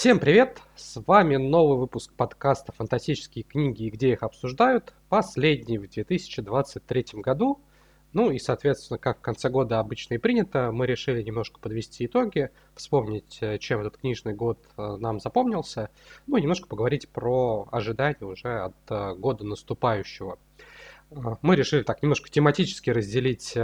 Всем привет! С вами новый выпуск подкаста «Фантастические книги и где их обсуждают», последний в 2023 году. Ну и, соответственно, как в конце года обычно и принято, мы решили немножко подвести итоги, вспомнить, э, чем этот книжный год э, нам запомнился, ну и немножко поговорить про ожидания уже от э, года наступающего. Мы решили так немножко тематически разделить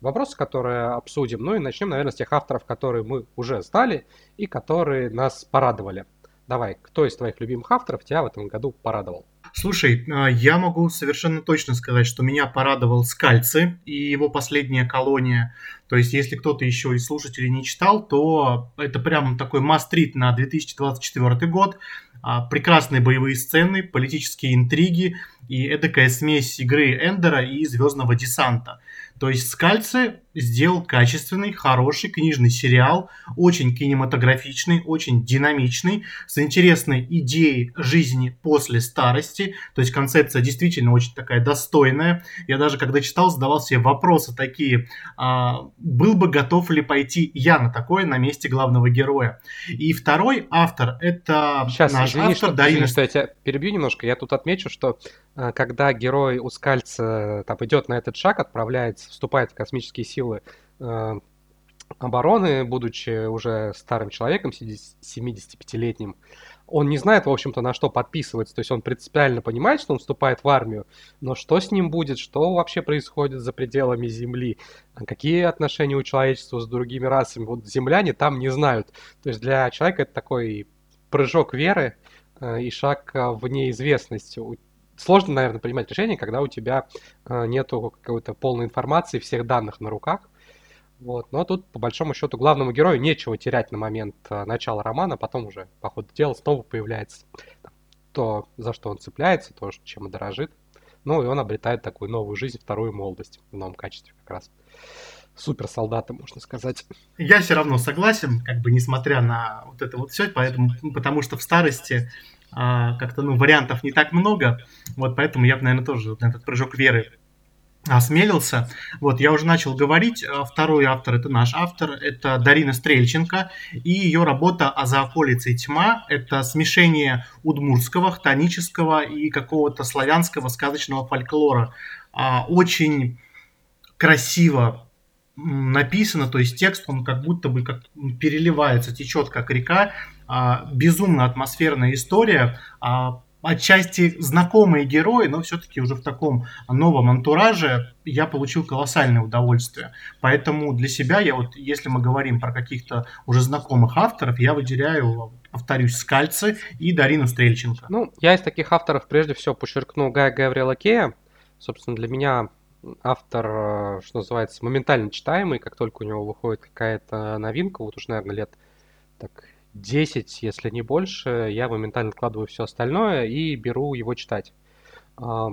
вопросы, которые обсудим. Ну и начнем, наверное, с тех авторов, которые мы уже знали и которые нас порадовали. Давай, кто из твоих любимых авторов тебя в этом году порадовал? Слушай, а, я могу совершенно точно сказать, что меня порадовал Скальцы и его последняя колония. То есть, если кто-то еще из слушателей не читал, то это прям такой мастрит на 2024 год. А, прекрасные боевые сцены, политические интриги и эдакая смесь игры Эндера и Звездного десанта. То есть Скальцы сделал качественный, хороший книжный сериал, очень кинематографичный, очень динамичный, с интересной идеей жизни после старости. То есть концепция действительно очень такая достойная. Я даже когда читал, задавал себе вопросы такие, а, был бы готов ли пойти я на такое на месте главного героя. И второй автор, это Сейчас, наш извини, автор что, Дарина... Извини, что я тебя перебью немножко. Я тут отмечу, что а, когда герой у Скальца там, идет на этот шаг, отправляется, вступает в космические силы э, обороны, будучи уже старым человеком, 75-летним, он не знает, в общем-то, на что подписывается. То есть он принципиально понимает, что он вступает в армию, но что с ним будет, что вообще происходит за пределами Земли, какие отношения у человечества с другими расами, вот земляне там не знают. То есть для человека это такой прыжок веры э, и шаг в неизвестность сложно, наверное, принимать решение, когда у тебя э, нету какой-то полной информации, всех данных на руках. Вот. Но тут, по большому счету, главному герою нечего терять на момент э, начала романа, потом уже, по ходу дела, снова появляется то, за что он цепляется, то, чем он дорожит. Ну, и он обретает такую новую жизнь, вторую молодость в новом качестве как раз. Супер солдаты, можно сказать. Я все равно согласен, как бы несмотря на вот это вот все, поэтому, потому что в старости а, как-то, ну, вариантов не так много, вот поэтому я бы, наверное, тоже на этот прыжок веры осмелился. Вот, я уже начал говорить, а, второй автор, это наш автор, это Дарина Стрельченко, и ее работа «А за околицей тьма» — это смешение удмурского, хтонического и какого-то славянского сказочного фольклора. А, очень красиво написано, то есть текст, он как будто бы как переливается, течет как река, безумно атмосферная история, а, отчасти знакомые герои, но все-таки уже в таком новом антураже я получил колоссальное удовольствие. Поэтому для себя я вот, если мы говорим про каких-то уже знакомых авторов, я выделяю, повторюсь, Скальцы и Дарину Стрельченко. Ну, я из таких авторов прежде всего подчеркну Гая Гавриэла Кея. Собственно, для меня автор, э, что называется, моментально читаемый, как только у него выходит какая-то новинка, вот уж, наверное, лет так 10, если не больше, я моментально откладываю все остальное и беру его читать. А,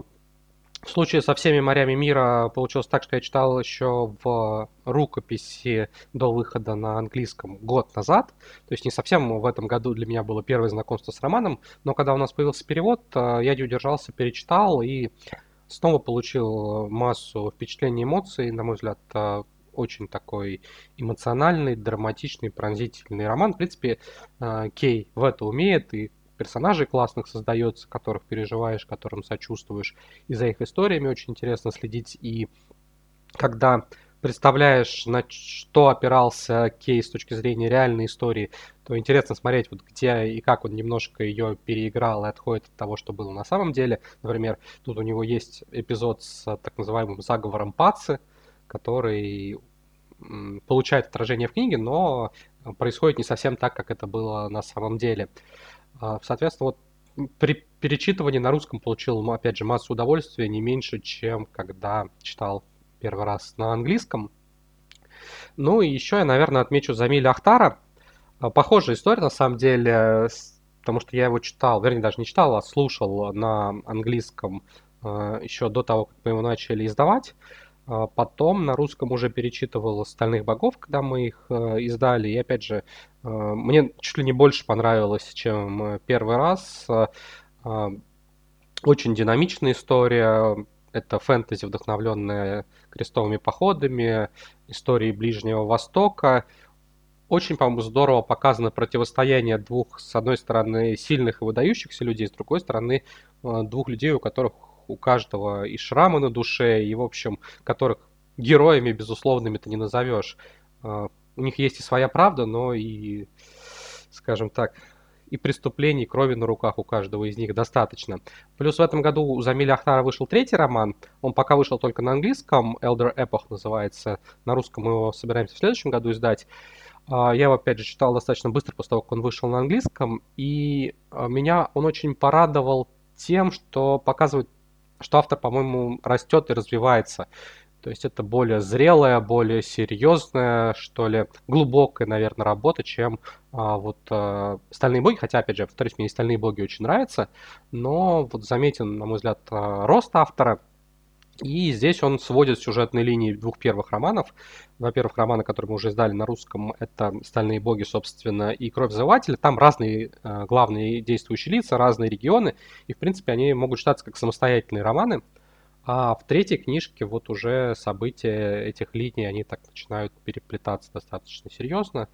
в случае со всеми морями мира получилось так, что я читал еще в рукописи до выхода на английском год назад. То есть не совсем в этом году для меня было первое знакомство с романом, но когда у нас появился перевод, э, я не удержался, перечитал и снова получил массу впечатлений и эмоций, на мой взгляд, э, очень такой эмоциональный, драматичный, пронзительный роман. В принципе, э, Кей в это умеет, и персонажей классных создается, которых переживаешь, которым сочувствуешь. И за их историями очень интересно следить. И когда представляешь, на что опирался Кей с точки зрения реальной истории, то интересно смотреть, вот где и как он немножко ее переиграл и отходит от того, что было на самом деле. Например, тут у него есть эпизод с так называемым заговором Пацы, который получает отражение в книге, но происходит не совсем так, как это было на самом деле. А, соответственно, вот при перечитывании на русском получил, опять же, массу удовольствия, не меньше, чем когда читал первый раз на английском. Ну и еще я, наверное, отмечу Замиля Ахтара. А, похожая история, на самом деле, потому что я его читал, вернее, даже не читал, а слушал на английском а, еще до того, как мы его начали издавать. А потом на русском уже перечитывал «Стальных богов», когда мы их э, издали. И опять же, э, мне чуть ли не больше понравилось, чем э, первый раз. Очень динамичная история. Это фэнтези, вдохновленная крестовыми походами, историей Ближнего Востока. очень, по-моему, здорово показано противостояние двух, с одной стороны, сильных и выдающихся людей, с другой стороны, двух людей, у которых у каждого и шрамы на душе, и, в общем, которых героями безусловными ты не назовешь. Э, у них есть и своя правда, но и, скажем так, и преступлений, крови на руках у каждого из них достаточно. Плюс в этом году у Замиля Ахтара вышел третий роман. Он пока вышел только на английском. Elder Epoch называется. На русском мы его собираемся в следующем году издать. А, я его, опять же, читал достаточно быстро после того, как он вышел на английском. И а, меня он очень порадовал тем, что показывает, что автор, по-моему, растет и развивается. То есть это более зрелая, более серьезная, что ли, глубокая, наверное, работа, чем а, вот а, «Стальные боги». Хотя, опять же, повторюсь, мне и «Стальные боги» очень нравятся. Но вот заметен, на мой взгляд, а, рост автора. И здесь он сводит сюжетные линии двух первых романов. Во-первых, романы, которые мы уже издали на русском, это «Стальные боги», собственно, и «Кровь взывателя». Там разные э, главные действующие лица, разные регионы, и, в принципе, они могут считаться как самостоятельные романы. А в третьей книжке вот уже события этих линий, они так начинают переплетаться достаточно серьезно.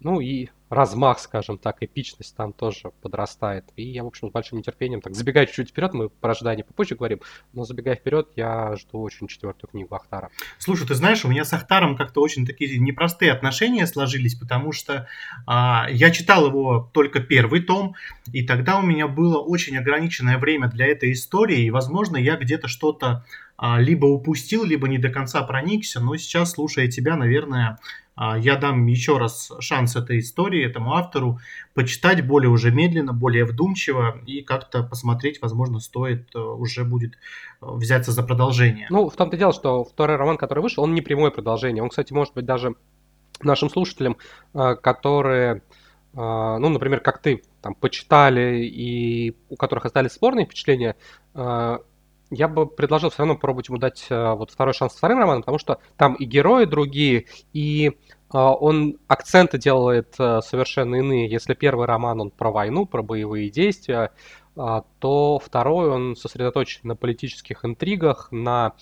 Ну и размах, скажем так, эпичность там тоже подрастает. И я, в общем, с большим нетерпением, так, забегая чуть-чуть вперед, мы про ожидание попозже говорим, но забегая вперед, я жду очень четвертую книгу Ахтара. Слушай, ты знаешь, у меня с Ахтаром как-то очень такие непростые отношения сложились, потому что а, я читал его только первый том, и тогда у меня было очень ограниченное время для этой истории, и, возможно, я где-то что-то а, либо упустил, либо не до конца проникся, но сейчас, слушая тебя, наверное, я дам еще раз шанс этой истории, этому автору, почитать более уже медленно, более вдумчиво и как-то посмотреть, возможно, стоит э, уже будет э, взяться за продолжение. Ну, в том-то дело, что второй роман, который вышел, он не прямое продолжение. Он, кстати, может быть даже нашим слушателям, э, которые, ну, например, как ты, там, почитали и у которых остались спорные впечатления, я бы предложил все равно попробовать ему дать э, вот второй шанс вторым романом, потому что там и герои другие, и э, он акценты делает э, совершенно иные. Если первый роман он про войну, про боевые действия, то второй он сосредоточен на политических интригах, на,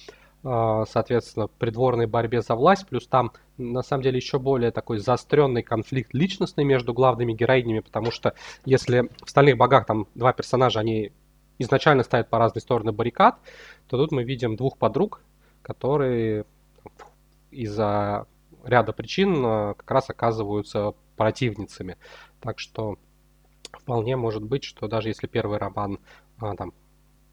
соответственно, придворной борьбе за власть, плюс там на самом деле еще более такой заостренный конфликт личностный между главными героинями, потому что если в «Стальных богах» там два персонажа, они изначально стоят по разные стороны баррикад, то тут мы видим двух подруг, которые из-за ряда причин э, как раз оказываются противницами. Так что вполне может быть, что даже если первый роман а, там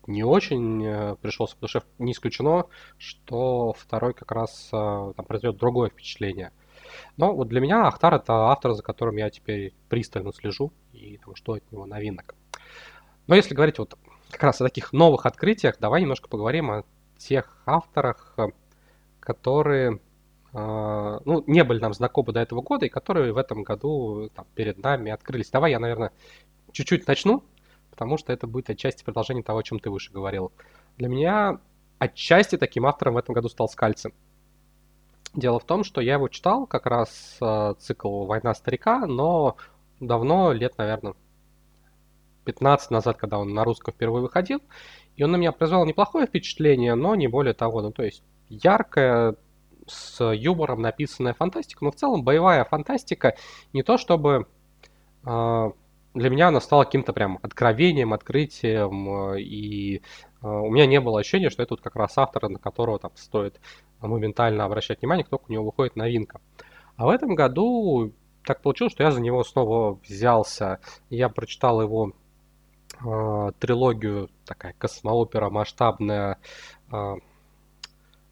не очень э, пришелся по душе, не исключено, что второй как раз там произведет другое впечатление. Но вот для меня Ахтар это автор, за которым я теперь пристально слежу и там, что от него новинок. Но если говорить вот как раз о таких новых открытиях, давай немножко поговорим о тех авторах, э, которые э, ну, не были нам знакомы до этого года и которые в этом году там, перед нами открылись. Давай я, наверное, чуть-чуть начну, потому что это будет отчасти продолжение того, о чем ты выше говорил. Для меня отчасти таким автором в этом году стал Скальцин. Дело в том, что я его читал как раз э, цикл «Война старика», но давно, лет, наверное, 15 назад, когда он на русском впервые выходил. И он на меня произвел неплохое впечатление, но не более того. Ну, то есть яркая, с юмором написанная фантастика, но в целом боевая фантастика не то чтобы э, для меня она стала каким-то прям откровением, открытием, э, и э, у меня не было ощущения, что это вот как раз автор, на которого там стоит моментально обращать внимание, только у него выходит новинка. А в этом году так получилось, что я за него снова взялся. Я прочитал его э, трилогию, такая космоопера масштабная, э,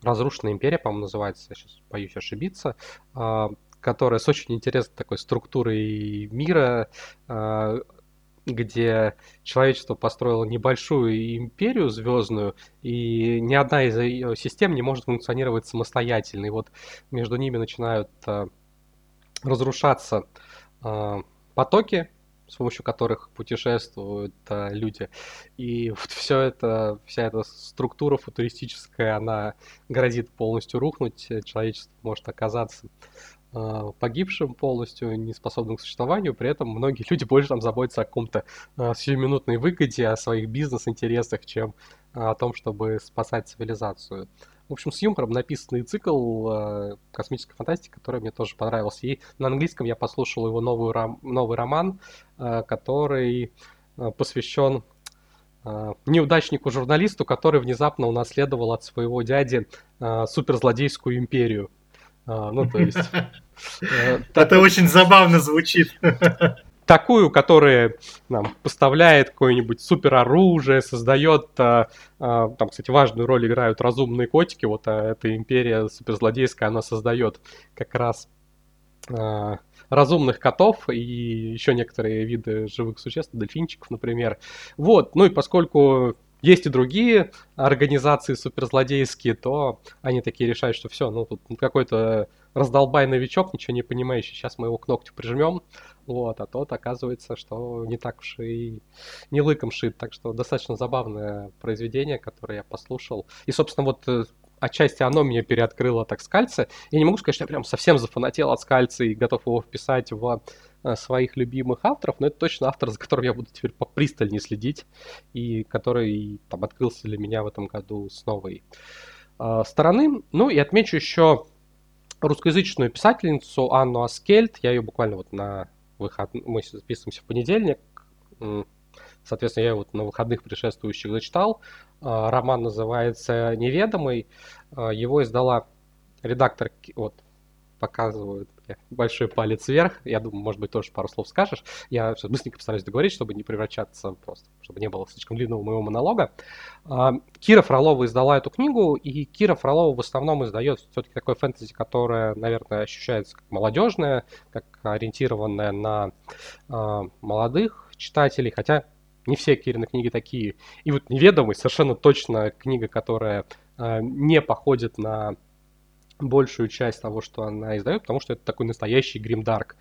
«Разрушенная империя», по-моему, называется, я сейчас боюсь ошибиться, э, которая с очень интересной такой структурой мира, э, где человечество построило небольшую империю звездную, и ни одна из ее систем не может функционировать самостоятельно. И вот между ними начинают э, разрушаться э, потоки с помощью которых путешествуют а, люди. И вот все это, вся эта структура футуристическая, она грозит полностью рухнуть, человечество может оказаться а, погибшим полностью, неспособным к существованию, при этом многие люди больше там заботятся о каком-то а, сиюминутной выгоде, о своих бизнес-интересах, чем о том, чтобы спасать цивилизацию. В общем, с юмором написанный цикл э, космической фантастики, который мне тоже понравился. И на английском я послушал его новую ром- новый роман, э, который э, посвящен э, неудачнику-журналисту, который внезапно унаследовал от своего дяди э, суперзлодейскую империю. Ну, то есть... Это очень забавно звучит. такую, которая нам поставляет какое-нибудь супероружие, создает, а, а, там, кстати, важную роль играют разумные котики, вот а, эта империя суперзлодейская, она создает как раз а, разумных котов и еще некоторые виды живых существ, дельфинчиков, например. Вот, ну и поскольку есть и другие организации суперзлодейские, то они такие решают, что все, ну тут какой-то раздолбай новичок, ничего не понимающий, сейчас мы его к ногтю прижмем, вот, а тот оказывается, что не так уж и не лыком шит, так что достаточно забавное произведение, которое я послушал. И, собственно, вот э, отчасти оно меня переоткрыло так скальцы. Я не могу сказать, что я прям совсем зафанател от скальца и готов его вписать в Э, своих любимых авторов, но это точно автор, за которым я буду теперь попристальнее следить, и который там открылся для меня в этом году с новой э, стороны. Ну и отмечу еще русскоязычную писательницу Анну Аскельд. Я ее буквально вот на выход... Мы записываемся в понедельник. Соответственно, я вот на выходных предшествующих зачитал. Э, роман называется «Неведомый». Э, его издала редактор, вот, показывают большой палец вверх. Я думаю, может быть, тоже пару слов скажешь. Я сейчас быстренько постараюсь договорить, чтобы не превращаться просто, чтобы не было слишком длинного моего монолога. А, Кира Фролова издала эту книгу, и Кира Фролова в основном издает все-таки такое фэнтези, которое, наверное, ощущается как молодежное, как ориентированное на а, молодых читателей, хотя не все Кирины книги такие. И вот «Неведомый» совершенно точно книга, которая а, не походит на большую часть того, что она издает, потому что это такой настоящий гримдарк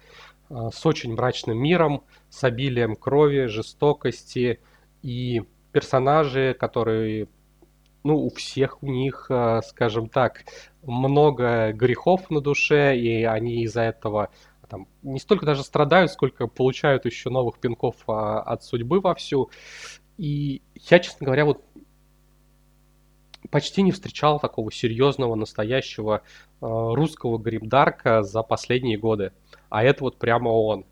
а, с очень мрачным миром, с обилием крови, жестокости и персонажи, которые, ну, у всех у них, а, скажем так, много грехов на душе, и они из-за этого там, не столько даже страдают, сколько получают еще новых пинков а, от судьбы вовсю. И я, честно говоря, вот почти не встречал такого серьезного, настоящего э, русского гримдарка за последние годы. А это вот прямо он.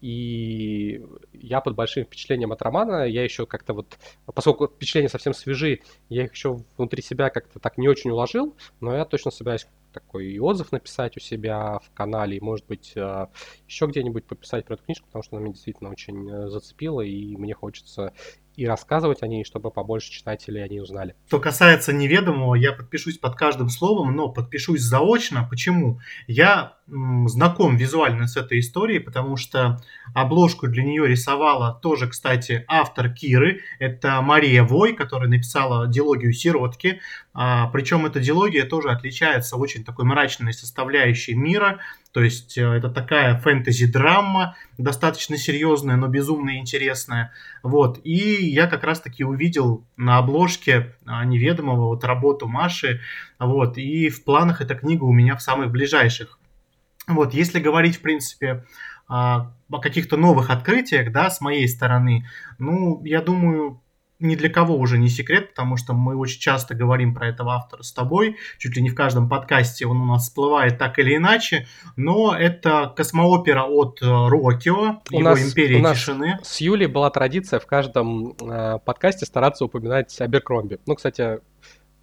И я под большим впечатлением от романа, я еще как-то вот, поскольку впечатления совсем свежи, я их еще внутри себя как-то так не очень уложил, но я точно собираюсь такой и отзыв написать у себя в канале, и, может быть, э, еще где-нибудь пописать про эту книжку, потому что она меня действительно очень э, зацепила, и мне хочется и рассказывать о ней, чтобы побольше читателей о ней узнали. Что касается неведомого, я подпишусь под каждым словом, но подпишусь заочно. Почему? Я знаком визуально с этой историей, потому что обложку для нее рисовала тоже, кстати, автор Киры. Это Мария Вой, которая написала дилогию «Сиротки». А, причем эта дилогия тоже отличается очень такой мрачной составляющей мира. То есть э, это такая фэнтези-драма, достаточно серьезная, но безумно интересная. Вот. И я как раз-таки увидел на обложке а, неведомого вот работу Маши. Вот. И в планах эта книга у меня в самых ближайших. Вот. Если говорить, в принципе, о каких-то новых открытиях, да, с моей стороны, ну, я думаю, ни для кого уже не секрет, потому что мы очень часто говорим про этого автора с тобой, чуть ли не в каждом подкасте он у нас всплывает так или иначе, но это космоопера от э, Рокио, у его нас, «Империя у нас тишины». С Юлей была традиция в каждом э, подкасте стараться упоминать Аберкромби. Ну, кстати,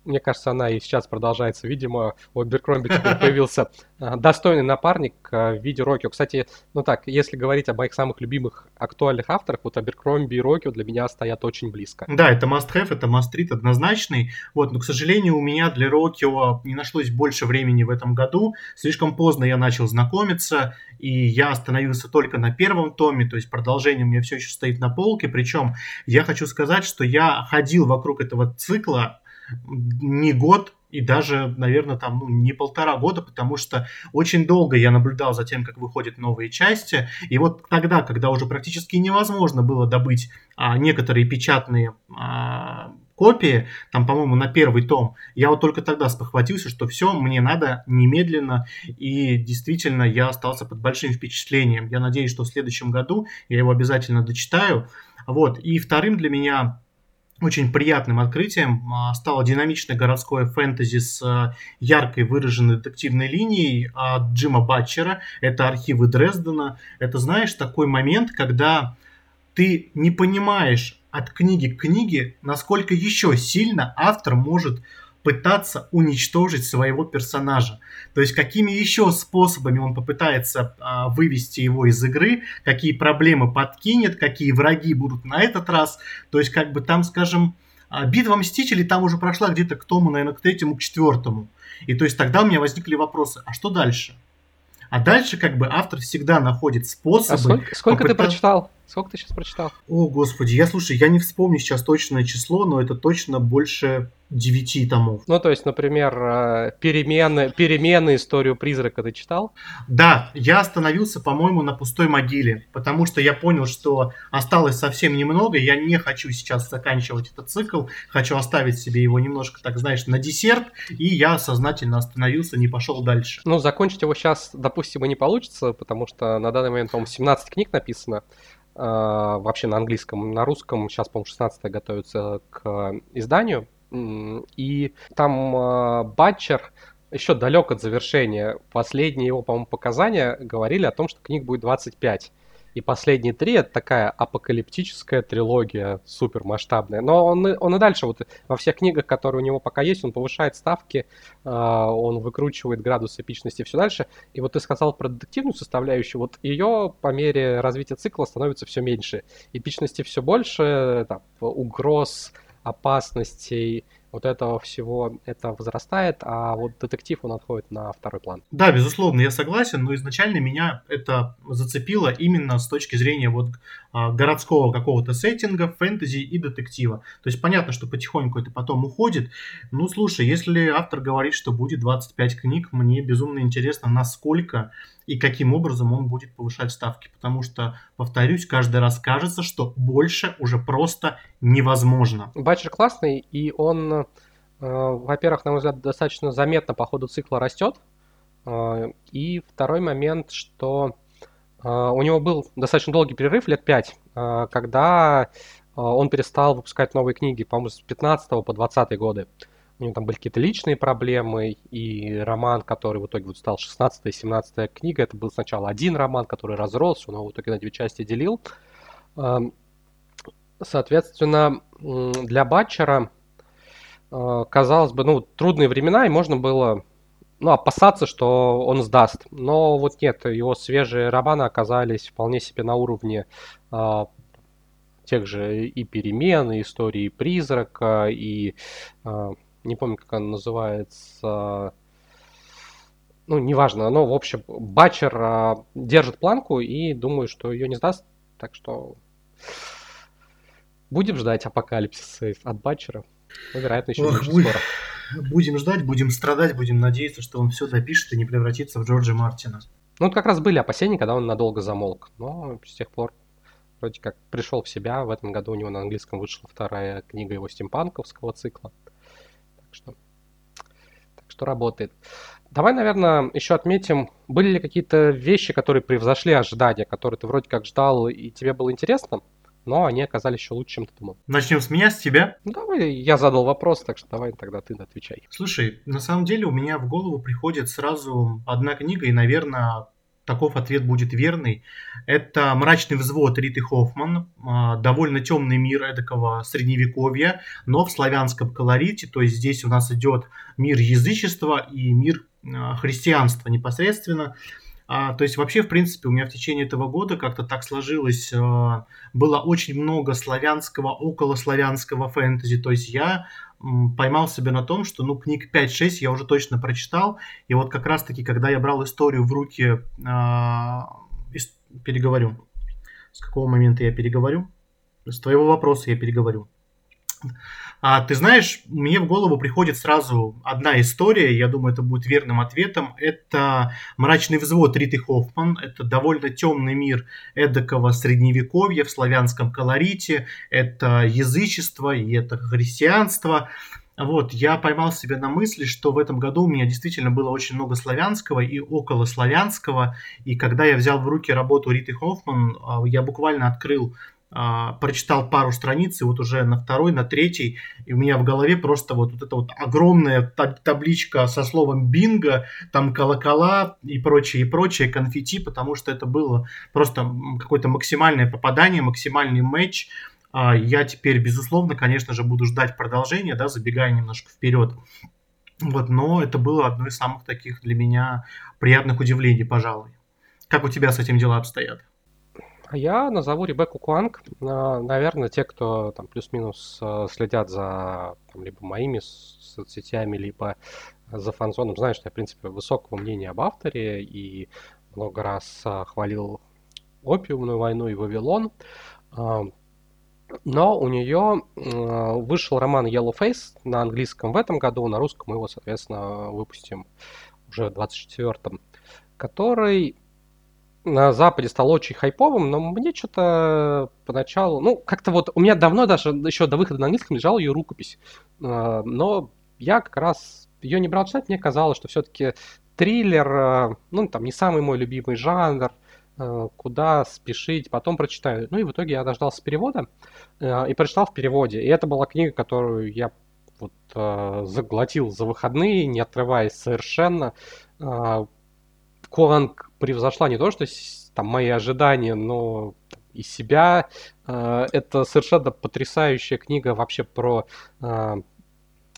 мне кажется, она и сейчас продолжается. Видимо, у Беркромби теперь появился а, достойный напарник а, в виде Рокио. Кстати, ну так, если говорить о моих самых любимых актуальных авторах, вот Аберкромби и Рокио для меня стоят очень близко. Да, это must-have, это must-read однозначный. Вот, но, к сожалению, у меня для Рокио не нашлось больше времени в этом году. Слишком поздно я начал знакомиться, и я остановился только на первом томе, то есть продолжение у меня все еще стоит на полке. Причем я хочу сказать, что я ходил вокруг этого цикла не год и даже, наверное, там ну, не полтора года, потому что очень долго я наблюдал за тем, как выходят новые части. И вот тогда, когда уже практически невозможно было добыть а, некоторые печатные а, копии, там, по-моему, на первый том, я вот только тогда спохватился, что все, мне надо немедленно, и действительно я остался под большим впечатлением. Я надеюсь, что в следующем году я его обязательно дочитаю. Вот. И вторым для меня очень приятным открытием а, стало динамичное городское фэнтези с а, яркой выраженной детективной линией от Джима Батчера. Это архивы Дрездена. Это, знаешь, такой момент, когда ты не понимаешь от книги к книге, насколько еще сильно автор может пытаться уничтожить своего персонажа. То есть какими еще способами он попытается а, вывести его из игры, какие проблемы подкинет, какие враги будут на этот раз. То есть как бы там, скажем, а, битва Мстителей там уже прошла где-то к тому, наверное, к третьему, к четвертому. И то есть тогда у меня возникли вопросы, а что дальше? А дальше как бы автор всегда находит способы... А сколько, сколько попытаться... ты прочитал? Сколько ты сейчас прочитал? О, господи, я слушай, я не вспомню сейчас точное число, но это точно больше девяти томов. Ну, то есть, например, э, перемены, перемены историю призрака ты читал? Да, я остановился, по-моему, на пустой могиле, потому что я понял, что осталось совсем немного, я не хочу сейчас заканчивать этот цикл, хочу оставить себе его немножко, так знаешь, на десерт, и я сознательно остановился, не пошел дальше. Ну, закончить его сейчас, допустим, и не получится, потому что на данный момент, по-моему, 17 книг написано, вообще на английском, на русском сейчас, по-моему, 16 готовится к изданию, и там э, Батчер еще далек от завершения. Последние его, по-моему, показания говорили о том, что книг будет 25. И последние три это такая апокалиптическая трилогия, супер масштабная. Но он, он и дальше, вот во всех книгах, которые у него пока есть, он повышает ставки, э, он выкручивает градус эпичности все дальше. И вот ты сказал про детективную составляющую, вот ее по мере развития цикла становится все меньше. Эпичности все больше, там, угроз, опасностей, вот этого всего это возрастает, а вот детектив он отходит на второй план. Да, безусловно, я согласен, но изначально меня это зацепило именно с точки зрения вот а, городского какого-то сеттинга, фэнтези и детектива. То есть понятно, что потихоньку это потом уходит. Ну, слушай, если автор говорит, что будет 25 книг, мне безумно интересно, насколько и каким образом он будет повышать ставки. Потому что, повторюсь, каждый раз кажется, что больше уже просто невозможно. Батчер классный, и он, во-первых, на мой взгляд, достаточно заметно по ходу цикла растет. Э, и второй момент, что э, у него был достаточно долгий перерыв, лет пять, э, когда э, он перестал выпускать новые книги, по-моему, с 15 по 20 годы у него там были какие-то личные проблемы, и роман, который в итоге вот стал 16 17 книга, это был сначала один роман, который разросся, он его в итоге на две части делил. Эм, соответственно, для Батчера, э, казалось бы, ну, трудные времена, и можно было ну, опасаться, что он сдаст. Но вот нет, его свежие романы оказались вполне себе на уровне э, тех же и перемен, и истории призрака, и э, не помню, как она называется, ну, неважно, но, в общем, Батчер а, держит планку и думаю, что ее не сдаст, так что будем ждать апокалипсиса от Батчера. Ну, вероятно, еще Ох, будь... скоро. Будем ждать, будем страдать, будем надеяться, что он все допишет и не превратится в Джорджа Мартина. Ну, вот как раз были опасения, когда он надолго замолк, но с тех пор вроде как пришел в себя. В этом году у него на английском вышла вторая книга его стимпанковского цикла. Так что, так что работает. Давай, наверное, еще отметим, были ли какие-то вещи, которые превзошли ожидания, которые ты вроде как ждал и тебе было интересно, но они оказались еще лучше, чем ты думал. Начнем с меня, с тебя? Ну, давай, я задал вопрос, так что давай тогда ты отвечай. Слушай, на самом деле у меня в голову приходит сразу одна книга, и, наверное, таков ответ будет верный. Это «Мрачный взвод» Риты Хоффман. А, довольно темный мир эдакого средневековья, но в славянском колорите. То есть здесь у нас идет мир язычества и мир а, христианства непосредственно. А, то есть вообще, в принципе, у меня в течение этого года как-то так сложилось, а, было очень много славянского, околославянского фэнтези. То есть я поймал себя на том, что, ну, книг 5-6 я уже точно прочитал, и вот как раз-таки, когда я брал историю в руки, э, переговорю. С какого момента я переговорю? С твоего вопроса я переговорю. А, ты знаешь, мне в голову приходит сразу одна история, я думаю, это будет верным ответом. Это «Мрачный взвод» Риты Хоффман. Это довольно темный мир эдакого средневековья в славянском колорите. Это язычество и это христианство. Вот, я поймал себя на мысли, что в этом году у меня действительно было очень много славянского и околославянского. И когда я взял в руки работу Риты Хоффман, а, я буквально открыл а, прочитал пару страниц, и вот уже на второй, на третий, и у меня в голове просто вот, вот эта вот огромная табличка со словом бинго, там колокола и прочее, и прочее, конфетти, потому что это было просто какое-то максимальное попадание, максимальный матч. А, я теперь, безусловно, конечно же, буду ждать продолжения, да, забегая немножко вперед. Вот, но это было одно из самых таких для меня приятных удивлений, пожалуй. Как у тебя с этим дела обстоят? А я назову Ребекку Куанг. Наверное, те, кто там плюс-минус э, следят за там, либо моими соцсетями, либо за фанзоном, знают, что я, в принципе, высокого мнения об авторе и много раз э, хвалил опиумную войну и Вавилон. А, но у нее вышел роман Yellow Face на английском в этом году, на русском мы его, соответственно, выпустим уже в 24-м, который на Западе стал очень хайповым, но мне что-то поначалу... Ну, как-то вот у меня давно даже еще до выхода на английском лежала ее рукопись. А, но я как раз ее не брал читать, мне казалось, что все-таки триллер, а, ну, там, не самый мой любимый жанр, а, куда спешить, потом прочитаю. Ну и в итоге я дождался перевода и прочитал в переводе. И это была книга, которую я вот заглотил за выходные, не отрываясь совершенно. Куанг превзошла не то, что там мои ожидания, но и себя. Э, это совершенно потрясающая книга вообще про э,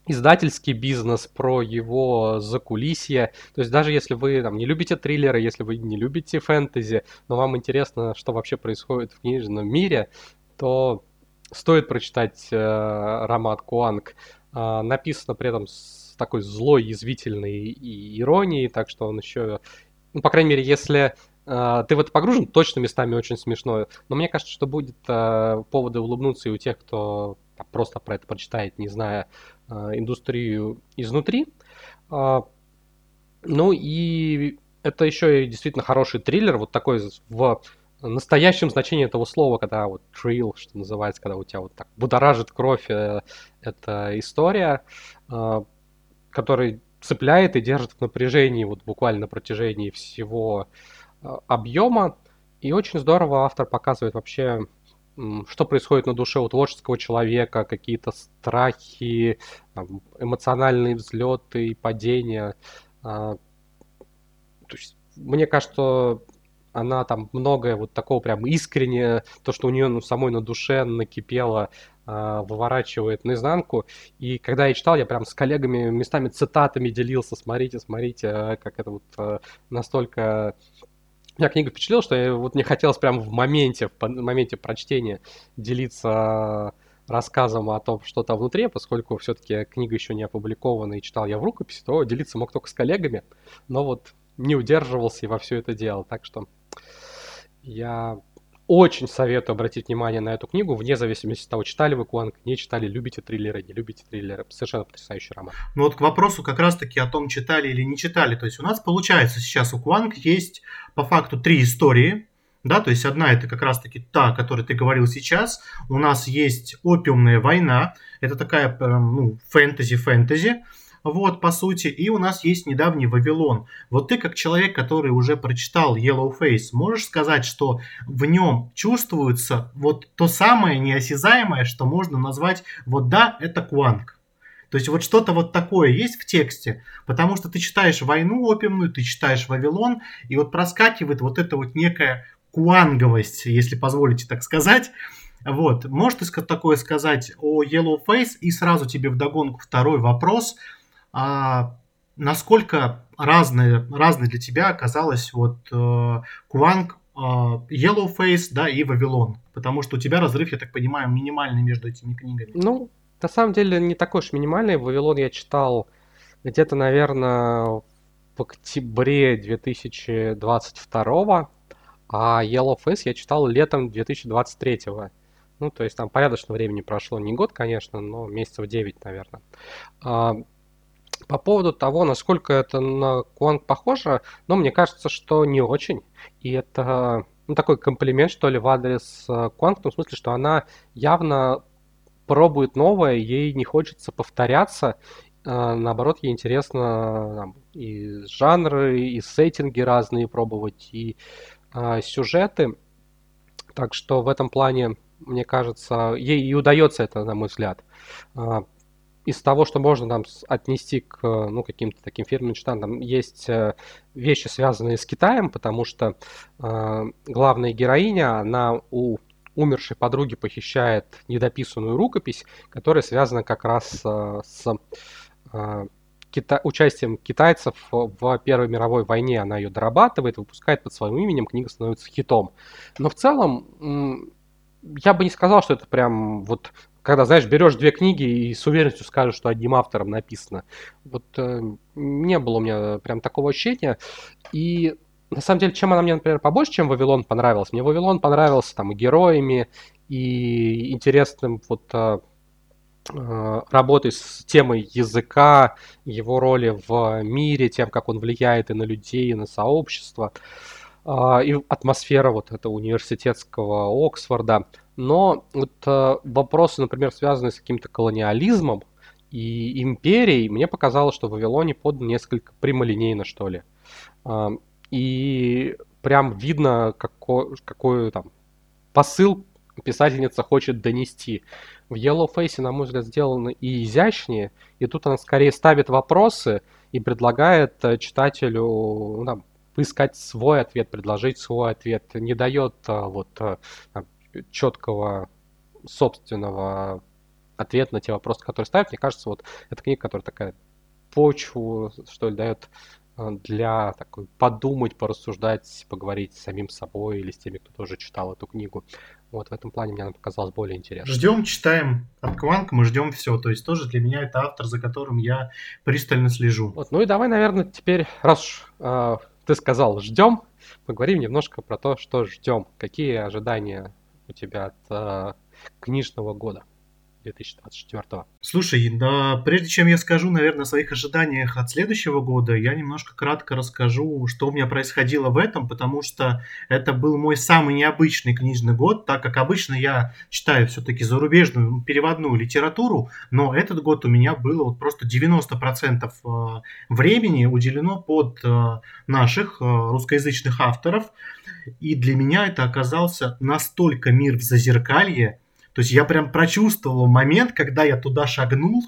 издательский бизнес, про его закулисье. То есть даже если вы там, не любите триллеры, если вы не любите фэнтези, но вам интересно, что вообще происходит в книжном мире, то стоит прочитать э, роман Куанг. Э, написано при этом с такой злой, язвительной иронией, так что он еще ну, по крайней мере, если э, ты в это погружен, точно местами очень смешно. Но мне кажется, что будет э, поводы улыбнуться и у тех, кто там, просто про это прочитает, не зная э, индустрию изнутри. Э, ну и это еще и действительно хороший триллер, вот такой в настоящем значении этого слова, когда вот трил, что называется, когда у тебя вот так будоражит кровь э, эта история, э, который цепляет и держит в напряжении вот буквально на протяжении всего э, объема. И очень здорово автор показывает вообще, что происходит на душе у творческого человека, какие-то страхи, эмоциональные взлеты и падения. А, то есть, мне кажется, она там многое вот такого прям искренне, то, что у нее ну, самой на душе накипело, э, выворачивает наизнанку. И когда я читал, я прям с коллегами местами цитатами делился. Смотрите, смотрите, а, как это вот э, настолько... Меня книга впечатлила, что я, вот мне хотелось прям в моменте, в моменте прочтения делиться рассказом о том, что там внутри, поскольку все-таки книга еще не опубликована и читал я в рукописи, то делиться мог только с коллегами, но вот не удерживался и во все это делал. Так что я очень советую обратить внимание на эту книгу, вне зависимости от того, читали вы Куанг, не читали, любите триллеры, не любите триллеры. Совершенно потрясающий роман. Ну вот к вопросу как раз-таки о том, читали или не читали. То есть у нас получается сейчас у Куанг есть по факту три истории, да, то есть одна это как раз-таки та, о которой ты говорил сейчас. У нас есть «Опиумная война», это такая ну, фэнтези-фэнтези, вот, по сути. И у нас есть недавний Вавилон. Вот ты, как человек, который уже прочитал Yellow Face, можешь сказать, что в нем чувствуется вот то самое неосязаемое, что можно назвать вот да, это Кванг. То есть вот что-то вот такое есть в тексте, потому что ты читаешь «Войну опиумную», ты читаешь «Вавилон», и вот проскакивает вот эта вот некая куанговость, если позволите так сказать. Вот, можешь ты такое сказать о Yellow Face, и сразу тебе вдогонку второй вопрос – а насколько разные, разные для тебя оказалось вот э, Кванг, э, Yellowface, да, и Вавилон? Потому что у тебя разрыв, я так понимаю, минимальный между этими книгами. Ну, на самом деле не такой уж минимальный. Вавилон я читал где-то, наверное, в октябре 2022, а Yellowface я читал летом 2023. Ну, то есть там порядочно времени прошло. Не год, конечно, но месяцев 9, наверное. По поводу того, насколько это на Куанг похоже, но мне кажется, что не очень. И это ну, такой комплимент, что ли, в адрес Куанг, в том смысле, что она явно пробует новое, ей не хочется повторяться. А, наоборот, ей интересно там, и жанры, и сеттинги разные пробовать, и а, сюжеты. Так что в этом плане мне кажется, ей и удается это, на мой взгляд. А, из того, что можно там отнести к ну, каким-то таким фирменным читам, там есть э, вещи, связанные с Китаем, потому что э, главная героиня, она у умершей подруги похищает недописанную рукопись, которая связана как раз э, с э, кита- участием китайцев в Первой мировой войне. Она ее дорабатывает, выпускает под своим именем, книга становится хитом. Но в целом я бы не сказал, что это прям вот когда, знаешь, берешь две книги и с уверенностью скажешь, что одним автором написано. Вот э, не было у меня прям такого ощущения. И на самом деле, чем она мне, например, побольше, чем Вавилон понравилась? Мне Вавилон понравился там и героями, и интересным вот э, э работой с темой языка, его роли в мире, тем, как он влияет и на людей, и на сообщество, э, и атмосфера вот этого университетского Оксфорда. Но вот э, вопросы, например, связанные с каким-то колониализмом и империей, мне показалось, что в Вавилоне подан несколько прямолинейно, что ли. Э, и прям видно, какой, какой там посыл писательница хочет донести. В Yellow Face, на мой взгляд, сделано и изящнее, и тут она скорее ставит вопросы и предлагает э, читателю ну, там, поискать свой ответ, предложить свой ответ, не дает э, вот э, там, четкого собственного ответа на те вопросы, которые ставят. Мне кажется, вот эта книга, которая такая почву, что ли, дает э, для такой подумать, порассуждать, поговорить с самим собой или с теми, кто тоже читал эту книгу. Вот в этом плане мне она показалась более интересной. Ждем, читаем от Кванка, мы ждем все. То есть тоже для меня это автор, за которым я пристально слежу. Вот, ну и давай, наверное, теперь, раз уж э, ты сказал ждем, поговорим немножко про то, что ждем. Какие ожидания у тебя от э, книжного года 2024? Слушай, да, прежде чем я скажу, наверное, о своих ожиданиях от следующего года, я немножко кратко расскажу, что у меня происходило в этом, потому что это был мой самый необычный книжный год, так как обычно я читаю все-таки зарубежную ну, переводную литературу, но этот год у меня было вот просто 90% э, времени уделено под э, наших э, русскоязычных авторов, и для меня это оказался настолько мир в зазеркалье, то есть я прям прочувствовал момент, когда я туда шагнул,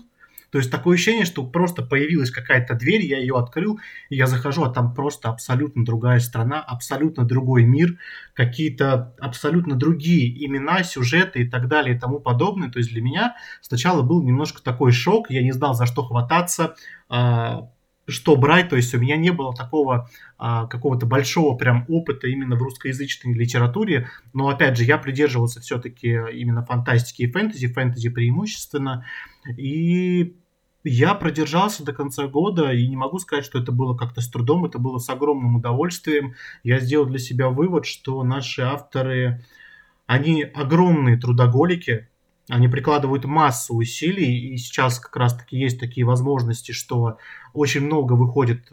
то есть такое ощущение, что просто появилась какая-то дверь, я ее открыл, и я захожу, а там просто абсолютно другая страна, абсолютно другой мир, какие-то абсолютно другие имена, сюжеты и так далее и тому подобное. То есть для меня сначала был немножко такой шок, я не знал, за что хвататься, а, что брать, то есть у меня не было такого а, какого-то большого прям опыта именно в русскоязычной литературе, но опять же я придерживался все-таки именно фантастики и фэнтези, фэнтези преимущественно, и я продержался до конца года, и не могу сказать, что это было как-то с трудом, это было с огромным удовольствием. Я сделал для себя вывод, что наши авторы, они огромные трудоголики, они прикладывают массу усилий, и сейчас как раз-таки есть такие возможности, что очень много выходит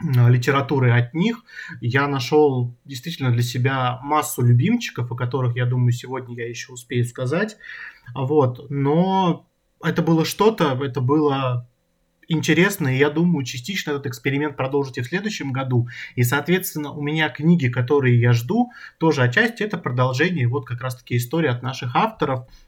литературы от них. Я нашел действительно для себя массу любимчиков, о которых, я думаю, сегодня я еще успею сказать. Вот. Но это было что-то, это было интересно, и я думаю, частично этот эксперимент продолжите в следующем году. И, соответственно, у меня книги, которые я жду, тоже отчасти это продолжение, вот как раз-таки история от наших авторов –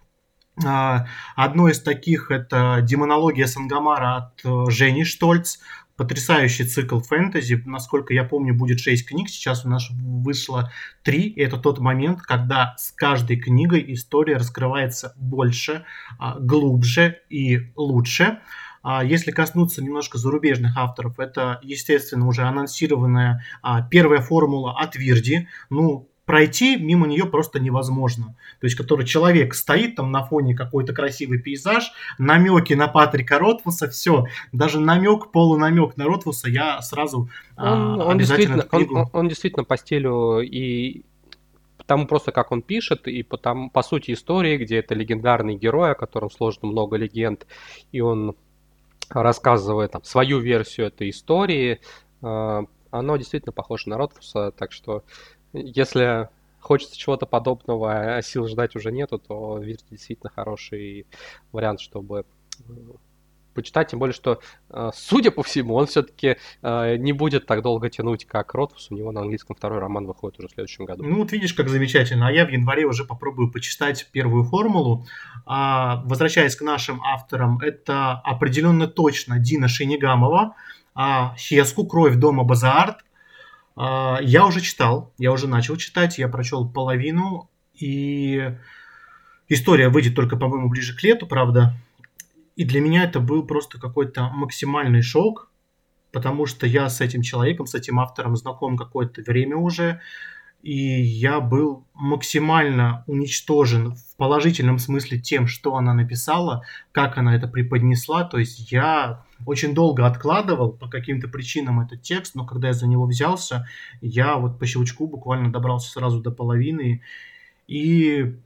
одно из таких это «Демонология Сангамара» от э, Жени Штольц. Потрясающий цикл фэнтези. Насколько я помню, будет 6 книг. Сейчас у нас вышло 3. И это тот момент, когда с каждой книгой история раскрывается больше, а, глубже и лучше. А если коснуться немножко зарубежных авторов, это, естественно, уже анонсированная первая формула от Вирди. Ну, пройти мимо нее просто невозможно. То есть, который человек стоит там на фоне какой-то красивый пейзаж, намеки на Патрика Ротвуса, все, даже намек, полунамек на Ротвуса я сразу а, он, а, он действительно, он, он, действительно по стилю и потому просто как он пишет, и потому, по сути истории, где это легендарный герой, о котором сложно много легенд, и он рассказывает там, свою версию этой истории, э, оно действительно похоже на Ротфуса, так что если хочется чего-то подобного, а сил ждать уже нету, то Вирт действительно хороший вариант, чтобы почитать, тем более, что, э, судя по всему, он все-таки э, не будет так долго тянуть, как Ротфус. У него на английском второй роман выходит уже в следующем году. Ну вот видишь, как замечательно. А я в январе уже попробую почитать первую формулу. А, возвращаясь к нашим авторам, это определенно точно Дина Шинигамова, а, Хеску «Кровь дома Базаарт». А, я уже читал, я уже начал читать, я прочел половину, и история выйдет только, по-моему, ближе к лету, правда. И для меня это был просто какой-то максимальный шок, потому что я с этим человеком, с этим автором знаком какое-то время уже, и я был максимально уничтожен в положительном смысле тем, что она написала, как она это преподнесла. То есть я очень долго откладывал по каким-то причинам этот текст, но когда я за него взялся, я вот по щелчку буквально добрался сразу до половины. И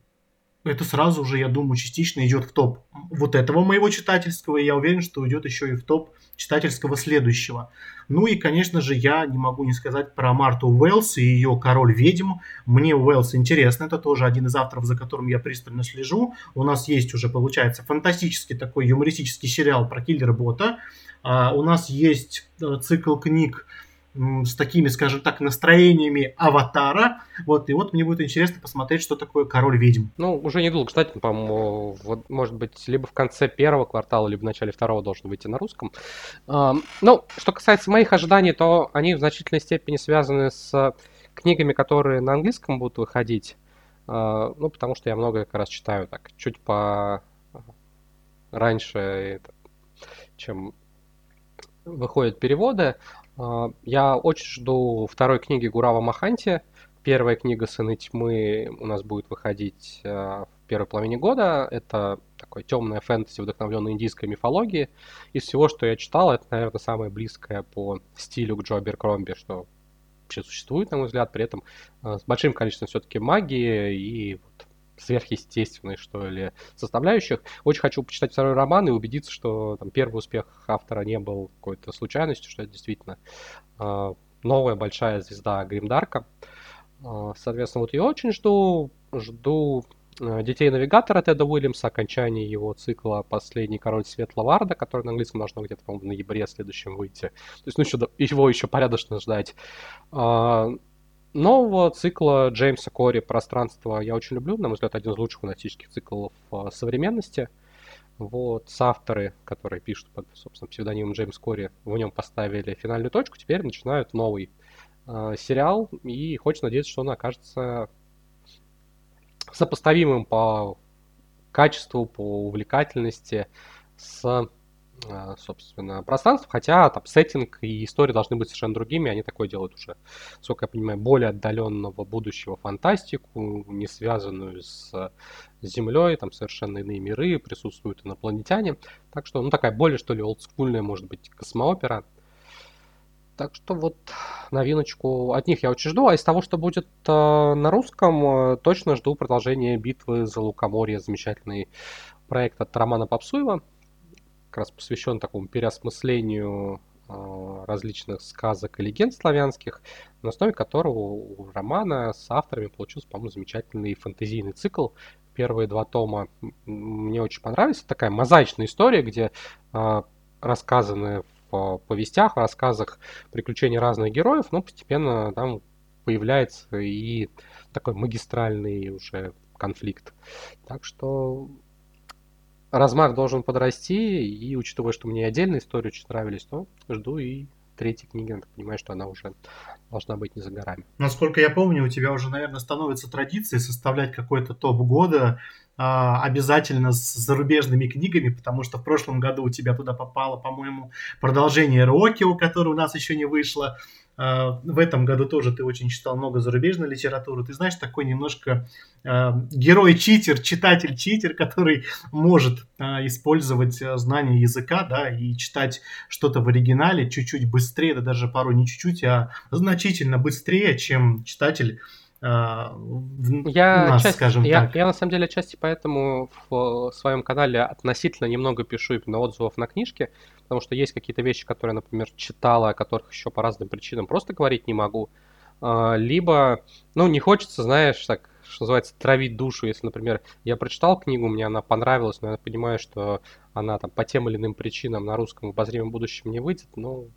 это сразу же, я думаю, частично идет в топ вот этого моего читательского, и я уверен, что уйдет еще и в топ читательского следующего. Ну и, конечно же, я не могу не сказать про Марту Уэллс и ее «Король ведьм». Мне Уэллс интересно, это тоже один из авторов, за которым я пристально слежу. У нас есть уже, получается, фантастический такой юмористический сериал про киллера-бота. Uh, у нас есть uh, цикл книг с такими, скажем так, настроениями аватара. Вот, и вот мне будет интересно посмотреть, что такое король ведьм. Ну, уже недолго, кстати, по-моему, вот, может быть, либо в конце первого квартала, либо в начале второго должен выйти на русском. Ну, что касается моих ожиданий, то они в значительной степени связаны с книгами, которые на английском будут выходить. А, ну, потому что я много как раз читаю так, чуть по раньше, чем выходят переводы. А, я очень жду второй книги Гурава Маханти. Первая книга «Сыны тьмы» у нас будет выходить а, в первой половине года. Это такое темное фэнтези, вдохновленное индийской мифологией. Из всего, что я читал, это, наверное, самое близкое по стилю к Джо Беркромби, что вообще существует, на мой взгляд, при этом а, с большим количеством все-таки магии и вот сверхъестественной, что ли, составляющих. Очень хочу почитать второй роман и убедиться, что там, первый успех автора не был какой-то случайностью, что это действительно э, новая большая звезда Гримдарка. Э, соответственно, вот я очень жду, жду э, Детей навигатора Теда Уильямса, окончание его цикла Последний король Светлого который на английском должно где-то, по-моему, в ноябре следующем выйти. То есть, ну, еще, его еще порядочно ждать нового цикла Джеймса Кори «Пространство» я очень люблю. На мой взгляд, один из лучших фантастических циклов а, современности. Вот, авторы, которые пишут под, собственно, псевдонимом Джеймс Кори, в нем поставили финальную точку, теперь начинают новый э, сериал, и хочется надеяться, что он окажется сопоставимым по качеству, по увлекательности с собственно, пространство, хотя там сеттинг и история должны быть совершенно другими, они такое делают уже, сколько я понимаю, более отдаленного будущего фантастику, не связанную с Землей, там совершенно иные миры, присутствуют инопланетяне, так что, ну, такая более, что ли, олдскульная, может быть, космоопера, так что вот новиночку от них я очень жду. А из того, что будет э, на русском, э, точно жду продолжения битвы за Лукоморье. Замечательный проект от Романа Попсуева как раз посвящен такому переосмыслению а, различных сказок и легенд славянских, на основе которого у романа с авторами получился, по-моему, замечательный фэнтезийный цикл. Первые два тома мне очень понравились. такая мозаичная история, где э, рассказаны в повестях, в рассказах приключения разных героев, но постепенно там появляется и такой магистральный уже конфликт. Так что размах должен подрасти, и учитывая, что мне отдельные истории очень нравились, то жду и третьей книги, я понимаю, что она уже должна быть не за горами. Насколько я помню, у тебя уже, наверное, становится традицией составлять какой-то топ года а, обязательно с зарубежными книгами, потому что в прошлом году у тебя туда попало, по-моему, продолжение Рокки, у которого у нас еще не вышло. А, в этом году тоже ты очень читал много зарубежной литературы. Ты знаешь, такой немножко а, герой-читер, читатель-читер, который может а, использовать знания языка, да, и читать что-то в оригинале чуть-чуть быстрее, да даже порой не чуть-чуть, а значительно быстрее, чем читатель я, нас, часть, скажем я, так. Я на самом деле отчасти поэтому в своем канале относительно немного пишу именно отзывов на книжки, потому что есть какие-то вещи, которые, например, читала, о которых еще по разным причинам просто говорить не могу. А, либо, ну, не хочется, знаешь, так, что называется, травить душу. Если, например, я прочитал книгу, мне она понравилась, но я понимаю, что она там по тем или иным причинам на русском в обозримом будущем не выйдет, ну,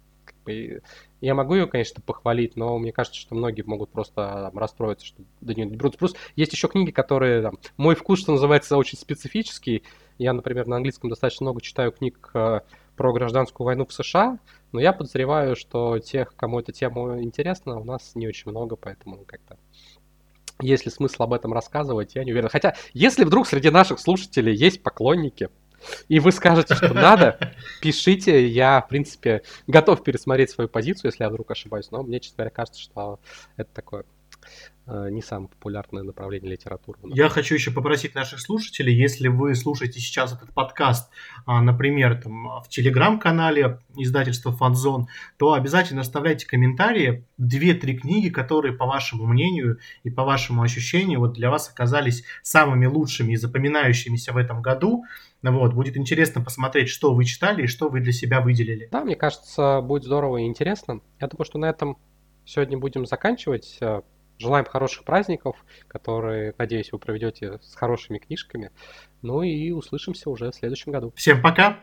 я могу ее, конечно, похвалить, но мне кажется, что многие могут просто там, расстроиться, что до нее не берутся. Плюс есть еще книги, которые, там, мой вкус, что называется, очень специфический. Я, например, на английском достаточно много читаю книг э, про гражданскую войну в США, но я подозреваю, что тех, кому эта тема интересна, у нас не очень много, поэтому как-то есть ли смысл об этом рассказывать, я не уверен. Хотя, если вдруг среди наших слушателей есть поклонники, и вы скажете, что надо, пишите. Я, в принципе, готов пересмотреть свою позицию, если я вдруг ошибаюсь. Но мне, честно говоря, кажется, что это такое не самое популярное направление литературы. Я хочу еще попросить наших слушателей, если вы слушаете сейчас этот подкаст, а, например, там, в телеграм-канале издательства Фанзон, то обязательно оставляйте комментарии, две-три книги, которые, по вашему мнению и по вашему ощущению, вот для вас оказались самыми лучшими и запоминающимися в этом году. Вот, будет интересно посмотреть, что вы читали и что вы для себя выделили. Да, мне кажется, будет здорово и интересно. Я думаю, что на этом сегодня будем заканчивать. Желаем хороших праздников, которые, надеюсь, вы проведете с хорошими книжками. Ну и услышимся уже в следующем году. Всем пока!